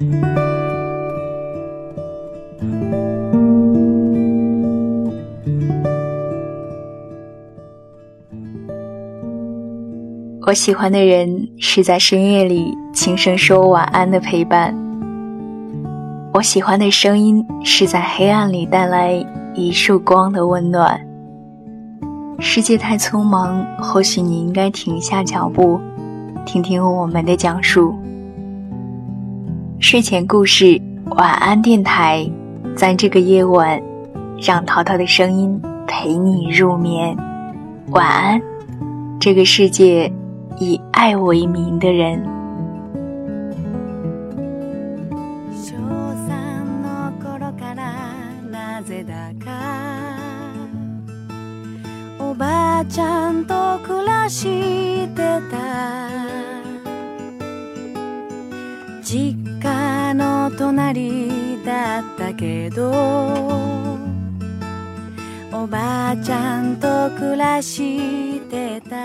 我喜欢的人是在深夜里轻声说晚安的陪伴。我喜欢的声音是在黑暗里带来一束光的温暖。世界太匆忙，或许你应该停下脚步，听听我们的讲述。睡前故事，晚安电台，在这个夜晚，让淘淘的声音陪你入眠。晚安，这个世界。以爱为名的人。小三の頃からなぜだかおばあちゃんと暮らしてた 隣だったけどおばあちゃんと暮らしてた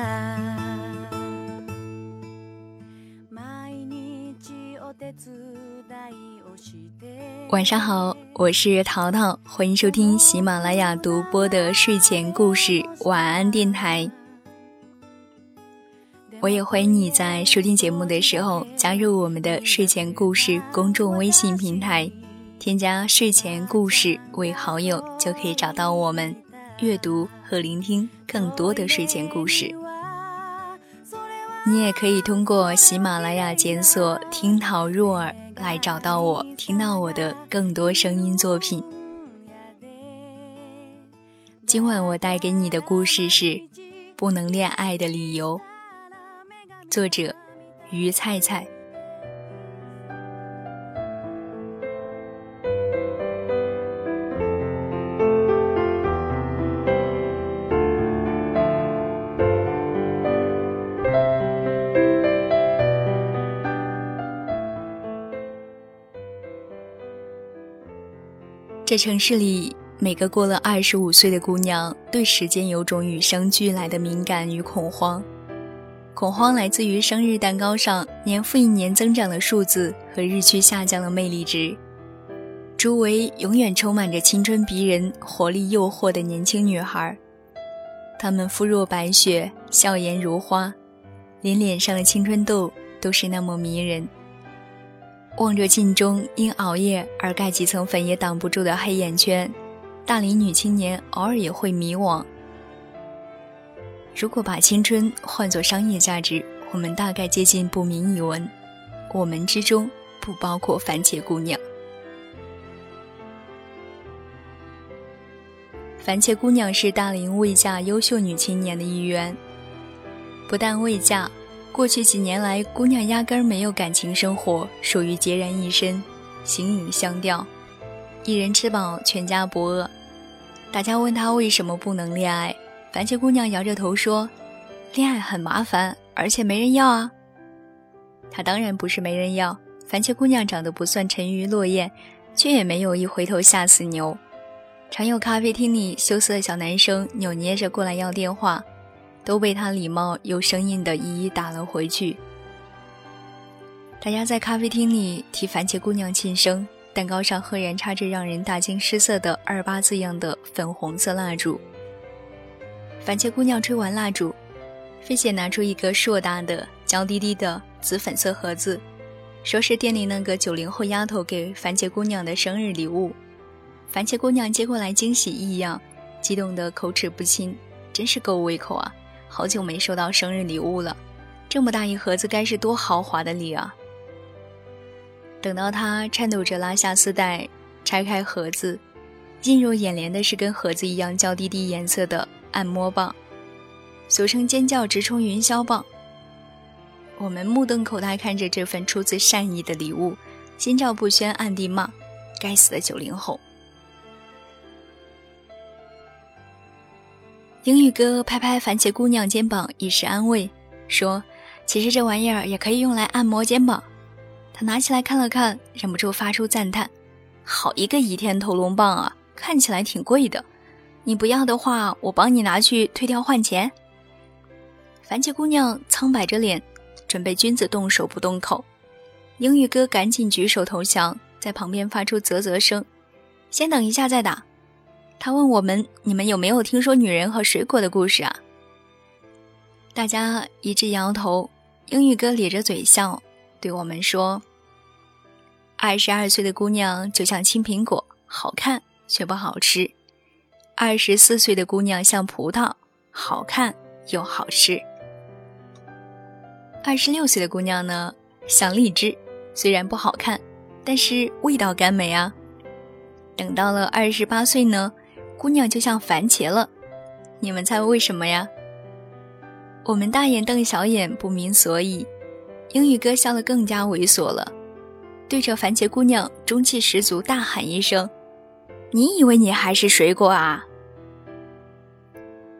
晚上好，我是淘淘，欢迎收听喜马拉雅独播的睡前故事晚安电台。 我也欢迎你在收听节目的时候加入我们的睡前故事公众微信平台，添加睡前故事为好友，就可以找到我们，阅读和聆听更多的睡前故事。你也可以通过喜马拉雅检索“听桃入耳”来找到我，听到我的更多声音作品。今晚我带给你的故事是《不能恋爱的理由》，作者于菜菜。这城市里，每个过了二十五岁的姑娘，对时间有种与生俱来的敏感与恐慌。恐慌来自于生日蛋糕上年复一年增长的数字和日趋下降的魅力值。周围永远充满着青春逼人、活力诱惑的年轻女孩，她们肤若白雪，笑颜如花，连脸上的青春痘都是那么迷人。望着镜中因熬夜而盖几层粉也挡不住的黑眼圈，大龄女青年偶尔也会迷惘。如果把青春换作商业价值，我们大概接近不明一文。我们之中不包括番茄姑娘。番茄姑娘是大龄未嫁优秀女青年的一员，不但未嫁。过去几年来，姑娘压根儿没有感情生活，属于孑然一身，形影相吊，一人吃饱全家不饿。大家问她为什么不能恋爱，番茄姑娘摇着头说：“恋爱很麻烦，而且没人要啊。”她当然不是没人要，番茄姑娘长得不算沉鱼落雁，却也没有一回头吓死牛。常有咖啡厅里羞涩的小男生扭捏着过来要电话。都被他礼貌又生硬的一一打了回去。大家在咖啡厅里替番茄姑娘庆生，蛋糕上赫然插着让人大惊失色的二八字样的粉红色蜡烛。番茄姑娘吹完蜡烛，飞姐拿出一个硕大的、娇滴滴的紫粉色盒子，说是店里那个九零后丫头给番茄姑娘的生日礼物。番茄姑娘接过来，惊喜异样，激动得口齿不清，真是够胃口啊！好久没收到生日礼物了，这么大一盒子，该是多豪华的礼啊！等到他颤抖着拉下丝带，拆开盒子，映入眼帘的是跟盒子一样娇滴滴颜色的按摩棒，俗称尖叫直冲云霄棒。我们目瞪口呆看着这份出自善意的礼物，心照不宣，暗地骂：该死的九零后！英语哥拍拍番茄姑娘肩膀，以示安慰，说：“其实这玩意儿也可以用来按摩肩膀。”他拿起来看了看，忍不住发出赞叹：“好一个倚天屠龙棒啊，看起来挺贵的。你不要的话，我帮你拿去退掉换钱。”番茄姑娘苍白着脸，准备君子动手不动口。英语哥赶紧举手投降，在旁边发出啧啧声：“先等一下再打。”他问我们：“你们有没有听说女人和水果的故事啊？”大家一致摇头。英语哥咧着嘴笑，对我们说：“二十二岁的姑娘就像青苹果，好看却不好吃；二十四岁的姑娘像葡萄，好看又好吃；二十六岁的姑娘呢，像荔枝，虽然不好看，但是味道甘美啊。等到了二十八岁呢，姑娘就像番茄了。你们猜为什么呀？”我们大眼瞪小眼，不明所以。英语哥笑得更加猥琐了，对着番茄姑娘中气十足大喊一声：“你以为你还是水果啊？”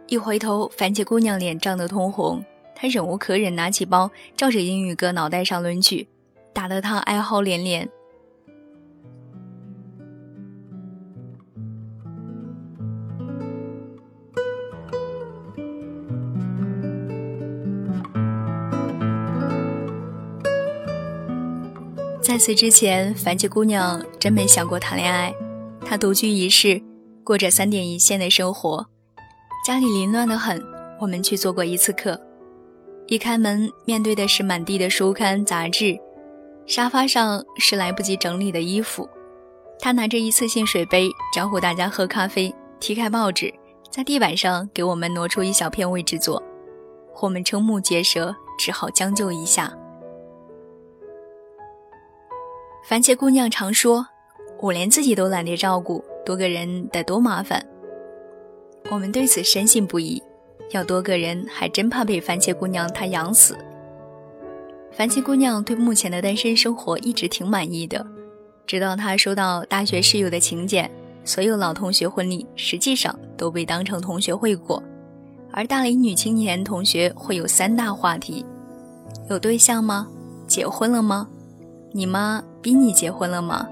一回头，番茄姑娘脸涨得通红，她忍无可忍，拿起包照着英语哥脑袋上抡去，打得他哀嚎连连。在此之前，番茄姑娘真没想过谈恋爱。他独居一室，过着三点一线的生活，家里凌乱的很。我们去做过一次客，一开门面对的是满地的书刊杂志，沙发上是来不及整理的衣服。他拿着一次性水杯招呼大家喝咖啡，踢开报纸，在地板上给我们挪出一小片位置坐。我们瞠目结舌，只好将就一下。番茄姑娘常说：“我连自己都懒得照顾，多个人得多麻烦。”我们对此深信不疑。要多个人，还真怕被番茄姑娘她养死。番茄姑娘对目前的单身生活一直挺满意的，直到她收到大学室友的请柬，所有老同学婚礼实际上都被当成同学会过。而大龄女青年同学会有三大话题：有对象吗？结婚了吗？你妈逼你结婚了吗？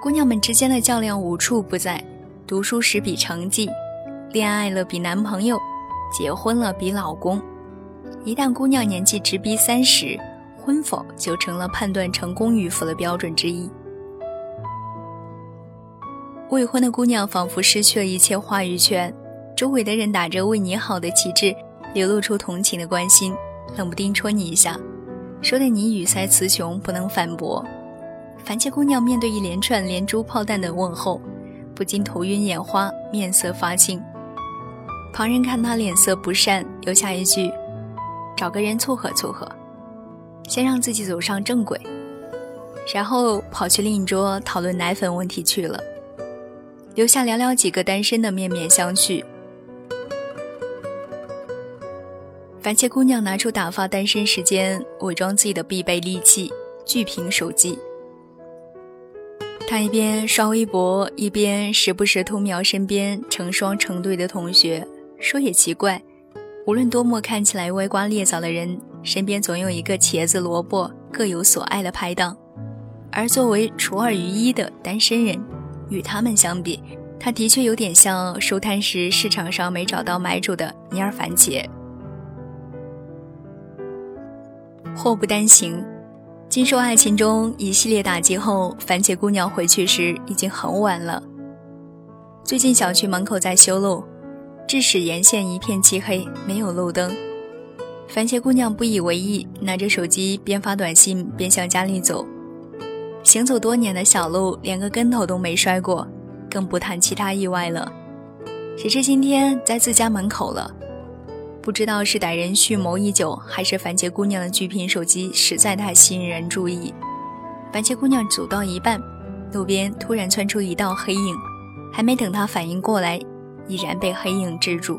姑娘们之间的较量无处不在，读书时比成绩，恋爱了比男朋友，结婚了比老公。一旦姑娘年纪直逼三十，婚否就成了判断成功与否的标准之一。未婚的姑娘仿佛失去了一切话语权，周围的人打着为你好的旗帜，流露出同情的关心，冷不丁戳你一下。说的你语塞词穷，不能反驳。番茄姑娘面对一连串连珠炮弹的问候，不禁头晕眼花，面色发青。旁人看她脸色不善，留下一句：“找个人撮合撮合，先让自己走上正轨。”然后跑去另一桌讨论奶粉问题去了，留下寥寥几个单身的面面相觑。番茄姑娘拿出打发单身时间、伪装自己的必备利器——巨屏手机。他一边刷微博，一边时不时偷瞄身边成双成对的同学。说也奇怪，无论多么看起来歪瓜裂枣的人，身边总有一个茄子萝卜各有所爱的拍档。而作为除二于一的单身人，与他们相比，他的确有点像收摊时市场上没找到买主的蔫番茄。祸不单行，经受爱情中一系列打击后，番茄姑娘回去时已经很晚了。最近小区门口在修路，致使沿线一片漆黑，没有路灯。番茄姑娘不以为意，拿着手机边发短信边向家里走。行走多年的小路，连个跟头都没摔过，更不谈其他意外了。谁知今天在自家门口了。不知道是歹人蓄谋已久，还是番茄姑娘的巨屏手机实在太吸引人注意。番茄姑娘走到一半，路边突然窜出一道黑影，还没等她反应过来，已然被黑影制住。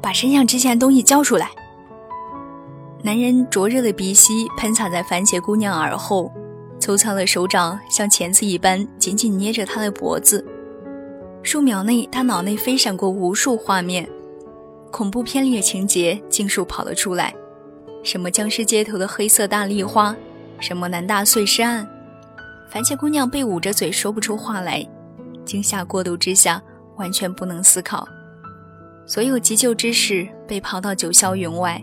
把身上值钱的东西交出来！男人灼热的鼻息喷洒在番茄姑娘耳后，粗糙的手掌像钳子一般紧紧捏着她的脖子。数秒内，他脑内飞闪过无数画面，恐怖片里的情节尽数跑了出来。什么僵尸街头的黑色大丽花，什么南大碎尸案。番茄姑娘被捂着嘴说不出话来，惊吓过度之下完全不能思考。所有急救知识被抛到九霄云外，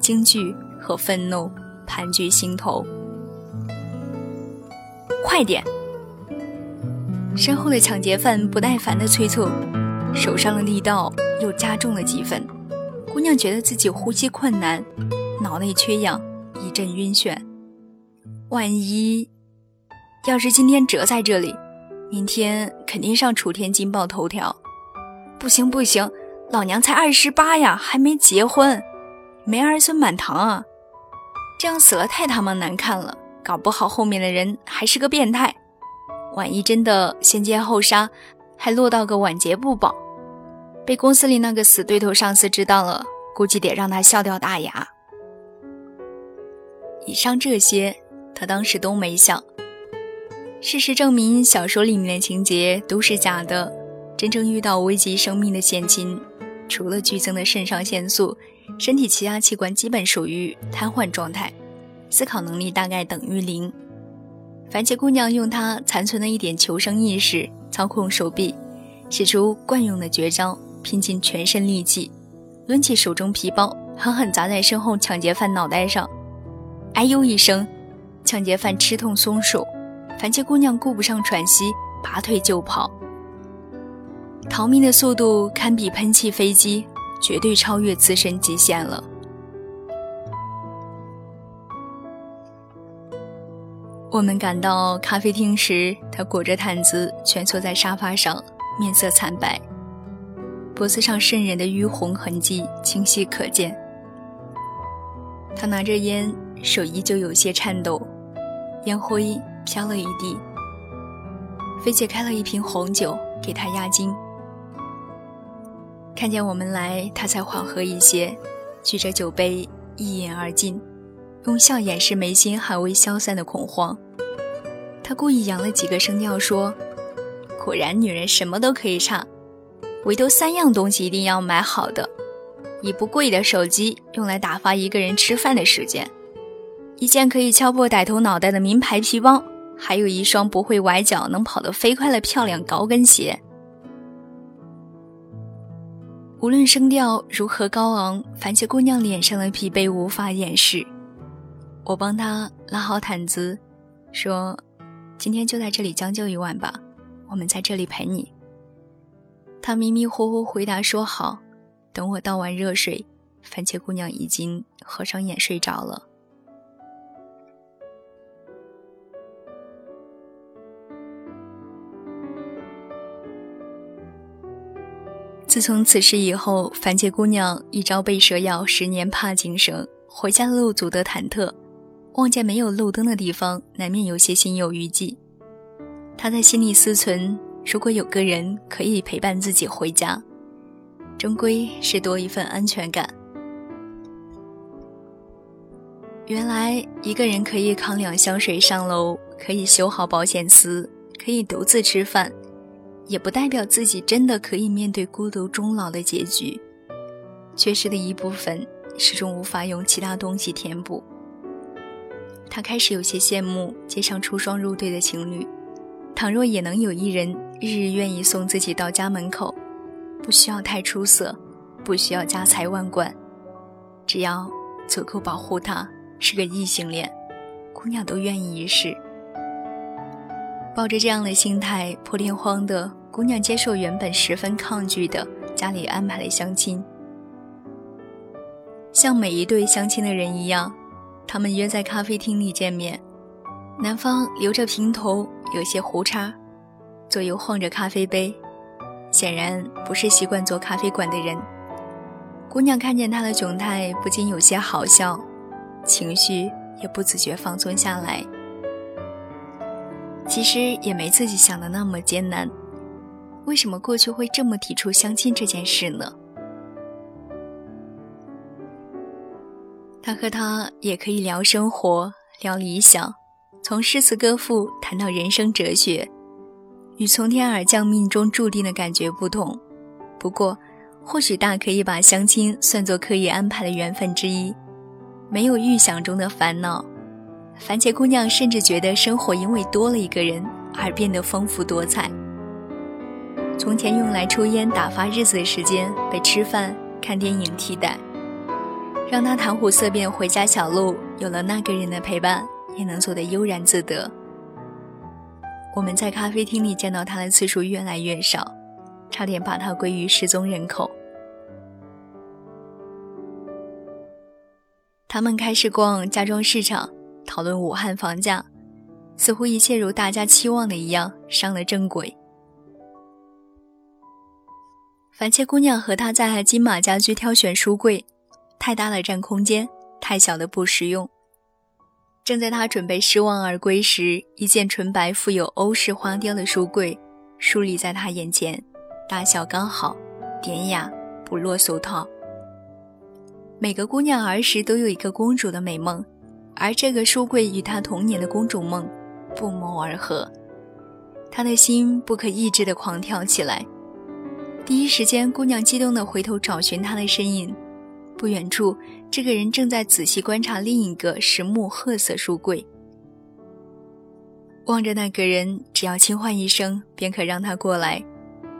惊惧和愤怒盘踞心头。快点！身后的抢劫犯不耐烦地催促，手上的力道又加重了几分。姑娘觉得自己呼吸困难，脑内缺氧，一阵晕眩。万一要是今天折在这里，明天肯定上楚天金报头条。不行不行，老娘才二十八呀，还没结婚，没儿孙满堂啊！这样死了太他妈难看了，搞不好后面的人还是个变态。万一真的先奸后杀，还落到个晚节不保，被公司里那个死对头上司知道了，估计得让他笑掉大牙。以上这些，他当时都没想。事实证明，小说里面的情节都是假的。真正遇到危及生命的险情，除了剧增的肾上腺素，身体其他器官基本属于瘫痪状态，思考能力大概等于零。番茄姑娘用她残存的一点求生意识操控手臂，使出惯用的绝招，拼尽全身力气，抡起手中皮包，狠狠砸在身后抢劫犯脑袋上。哎呦一声，抢劫犯吃痛松手，番茄姑娘顾不上喘息，拔腿就跑。逃命的速度堪比喷气飞机，绝对超越自身极限了。我们赶到咖啡厅时，他裹着毯子蜷缩在沙发上，面色惨白，脖子上渗人的淤红痕迹清晰可见。他拿着烟，手依旧有些颤抖，烟灰飘了一地。菲姐开了一瓶红酒给他压惊，看见我们来，他才缓和一些，举着酒杯一饮而尽。用笑掩饰眉心还未消散的恐慌，他故意扬了几个声调说：“果然，女人什么都可以差，唯独三样东西一定要买好的：一部贵的手机，用来打发一个人吃饭的时间；一件可以敲破歹徒脑袋的名牌皮包；还有一双不会崴脚、能跑得飞快的漂亮高跟鞋。”无论声调如何高昂，番茄姑娘脸上的疲惫无法掩饰。我帮他拉好毯子，说：“今天就在这里将就一晚吧，我们在这里陪你。”他迷迷糊糊回答说：“好。”等我倒完热水，番茄姑娘已经合上眼睡着了。自从此事以后，番茄姑娘一朝被蛇咬，十年怕井绳，回家的路阻得忐忑。望见没有路灯的地方，难免有些心有余悸。他在心里思忖：如果有个人可以陪伴自己回家，终归是多一份安全感。原来一个人可以扛两箱水上楼，可以修好保险丝，可以独自吃饭，也不代表自己真的可以面对孤独终老的结局。缺失的一部分，始终无法用其他东西填补。他开始有些羡慕街上出双入对的情侣，倘若也能有一人日日愿意送自己到家门口，不需要太出色，不需要家财万贯，只要足够保护他，是个异性恋，姑娘都愿意一试。抱着这样的心态，破天荒的姑娘接受原本十分抗拒的家里安排的相亲，像每一对相亲的人一样。他们约在咖啡厅里见面，男方留着平头，有些胡茬，左右晃着咖啡杯，显然不是习惯做咖啡馆的人。姑娘看见他的窘态，不禁有些好笑，情绪也不自觉放松下来。其实也没自己想的那么艰难，为什么过去会这么提出相亲这件事呢？他和他也可以聊生活，聊理想，从诗词歌赋谈到人生哲学，与从天而降命中注定的感觉不同。不过，或许大可以把相亲算作刻意安排的缘分之一，没有预想中的烦恼。番茄姑娘甚至觉得生活因为多了一个人而变得丰富多彩。从前用来抽烟打发日子的时间，被吃饭、看电影替代。让他谈虎色变回家小路，有了那个人的陪伴，也能做得悠然自得。我们在咖啡厅里见到他的次数越来越少，差点把他归于失踪人口。他们开始逛家装市场，讨论武汉房价，似乎一切如大家期望的一样上了正轨。番茄姑娘和他在金马家居挑选书柜。太大了占空间，太小的不实用。正在他准备失望而归时，一件纯白、富有欧式花雕的书柜竖立在他眼前，大小刚好，典雅不落俗套。每个姑娘儿时都有一个公主的美梦，而这个书柜与她童年的公主梦不谋而合。她的心不可抑制地狂跳起来。第一时间，姑娘激动地回头找寻他的身影。不远处，这个人正在仔细观察另一个实木褐色书柜。望着那个人，只要轻唤一声，便可让他过来。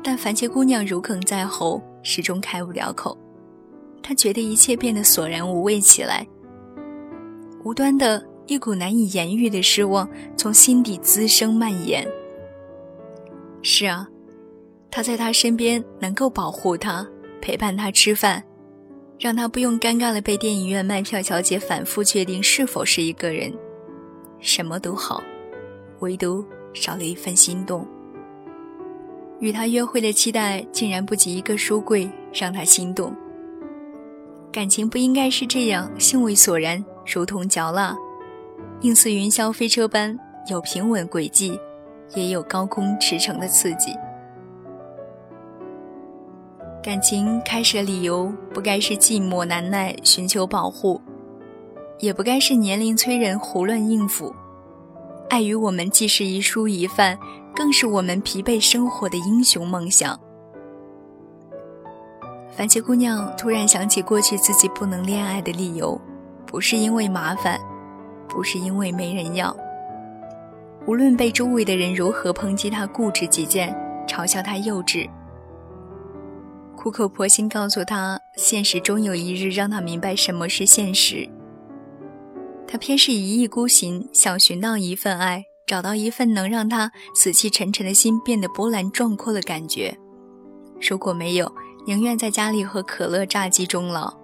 但番茄姑娘如鲠在喉，始终开不了口。她觉得一切变得索然无味起来。无端的一股难以言喻的失望从心底滋生蔓延。是啊，他在他身边能够保护他，陪伴他吃饭。让他不用尴尬的被电影院卖票小姐反复确定是否是一个人，什么都好，唯独少了一份心动。与他约会的期待竟然不及一个书柜让他心动。感情不应该是这样兴味索然，如同嚼蜡，应似云霄飞车般有平稳轨迹，也有高空驰骋的刺激。感情开始的理由不该是寂寞难耐寻求保护，也不该是年龄催人胡乱应付。爱与我们既是一蔬一饭，更是我们疲惫生活的英雄梦想。番茄姑娘突然想起过去自己不能恋爱的理由，不是因为麻烦，不是因为没人要。无论被周围的人如何抨击她固执己见，嘲笑她幼稚。苦口婆心告诉他，现实终有一日让他明白什么是现实。他偏是一意孤行，想寻到一份爱，找到一份能让他死气沉沉的心变得波澜壮阔的感觉。如果没有，宁愿在家里喝可乐炸鸡终老。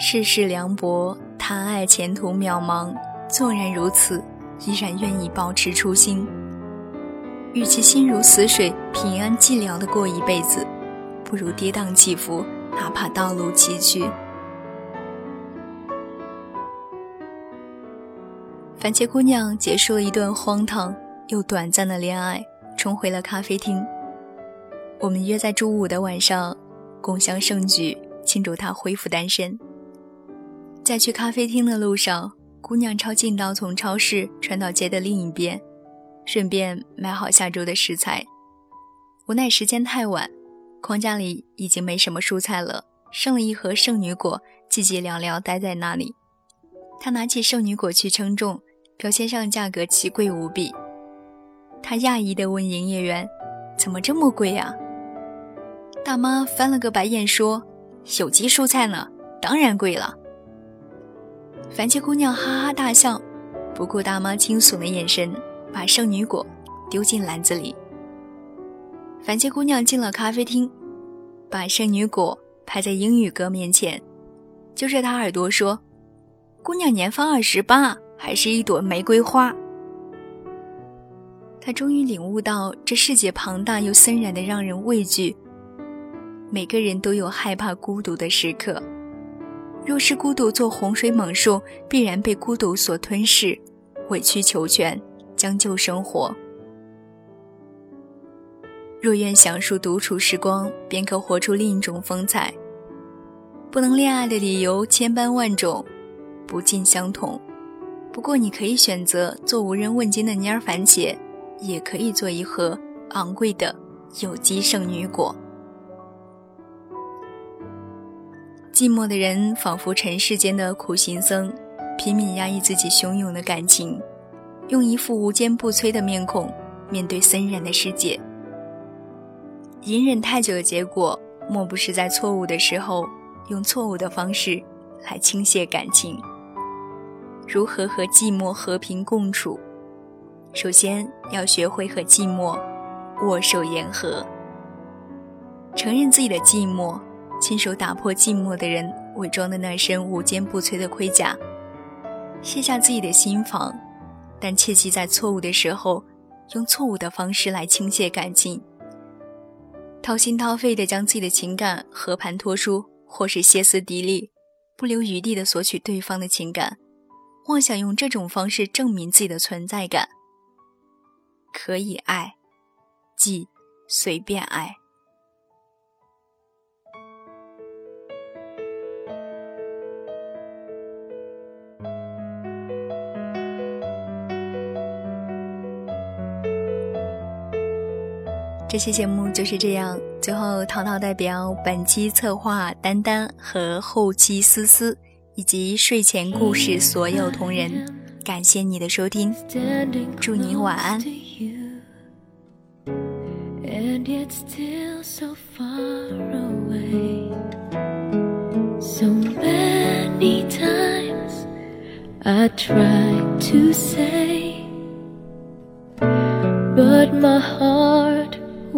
世事凉薄，谈爱前途渺茫。纵然如此，依然愿意保持初心。与其心如死水，平安寂寥的过一辈子，不如跌宕起伏，哪怕道路崎岖。番茄姑娘结束了一段荒唐又短暂的恋爱，重回了咖啡厅。我们约在周五的晚上，共襄盛举，庆祝她恢复单身。在去咖啡厅的路上，姑娘抄近道从超市穿到街的另一边。顺便买好下周的食材，无奈时间太晚，筐架里已经没什么蔬菜了，剩了一盒圣女果，寂寂寥寥待在那里。他拿起圣女果去称重，标签上价格奇贵无比。他讶异地问营业员：“怎么这么贵呀？”大妈翻了个白眼说：“有机蔬菜呢，当然贵了。”番茄姑娘哈哈大笑，不顾大妈惊悚的眼神。把圣女果丢进篮子里。番茄姑娘进了咖啡厅，把圣女果拍在英语哥面前，揪着他耳朵说：“姑娘年方二十八，还是一朵玫瑰花。”他终于领悟到，这世界庞大又森然的让人畏惧。每个人都有害怕孤独的时刻，若是孤独做洪水猛兽，必然被孤独所吞噬，委曲求全。将就生活。若愿享受独处时光，便可活出另一种风采。不能恋爱的理由千般万种，不尽相同。不过，你可以选择做无人问津的蔫儿番茄，也可以做一盒昂贵的有机圣女果。寂寞的人仿佛尘世间的苦行僧，拼命压抑自己汹涌的感情。用一副无坚不摧的面孔面对森然的世界。隐忍太久的结果，莫不是在错误的时候用错误的方式来倾泻感情。如何和寂寞和平共处？首先要学会和寂寞握手言和，承认自己的寂寞，亲手打破寂寞的人伪装的那身无坚不摧的盔甲，卸下自己的心防，但切记在错误的时候用错误的方式来倾泻感情。掏心掏肺的将自己的情感和盘托出，或是歇斯底里、不留余地的索取对方的情感，妄想用这种方式证明自己的存在感。可以爱，即随便爱。这期节目就是这样。最后，淘淘代表本期策划丹丹和后期思思，以及睡前故事所有同仁，感谢你的收听，祝你晚安。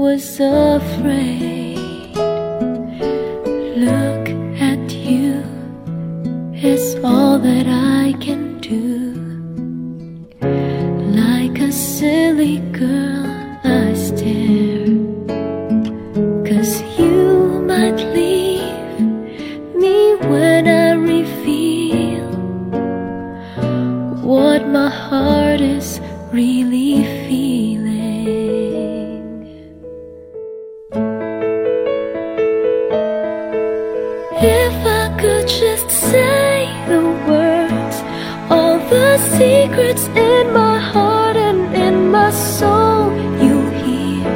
Was afraid. Look at you, it's all that I secrets in my heart and in my soul. You hear?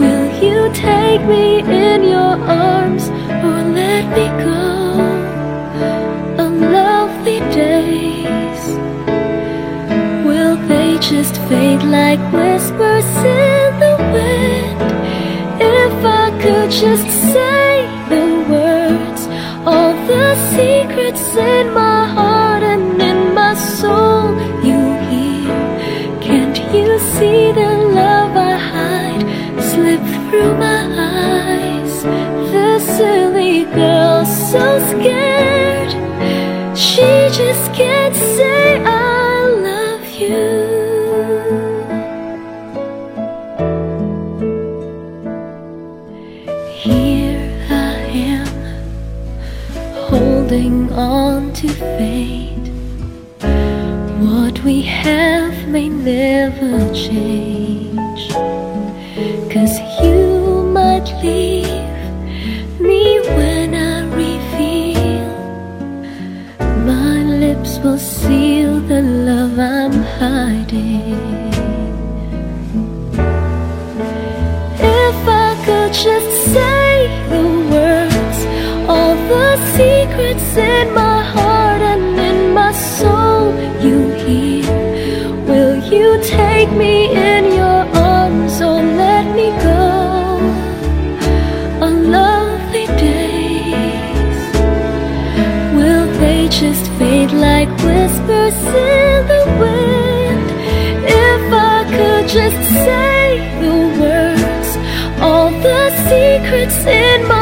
Will you take me in your arms or let me go? On lovely days. Will they just fade like whispers in the wind? If I could just say the words All the secrets in my so scared. She just can't say I love you. Here I am Holding on to fate. What we have may never change the secrets in my heart and in my soul You hear. Will you take me in your arms? Or let me go. On lovely days, will they just fade like whispers in the wind? If I could just say the words All the secrets in my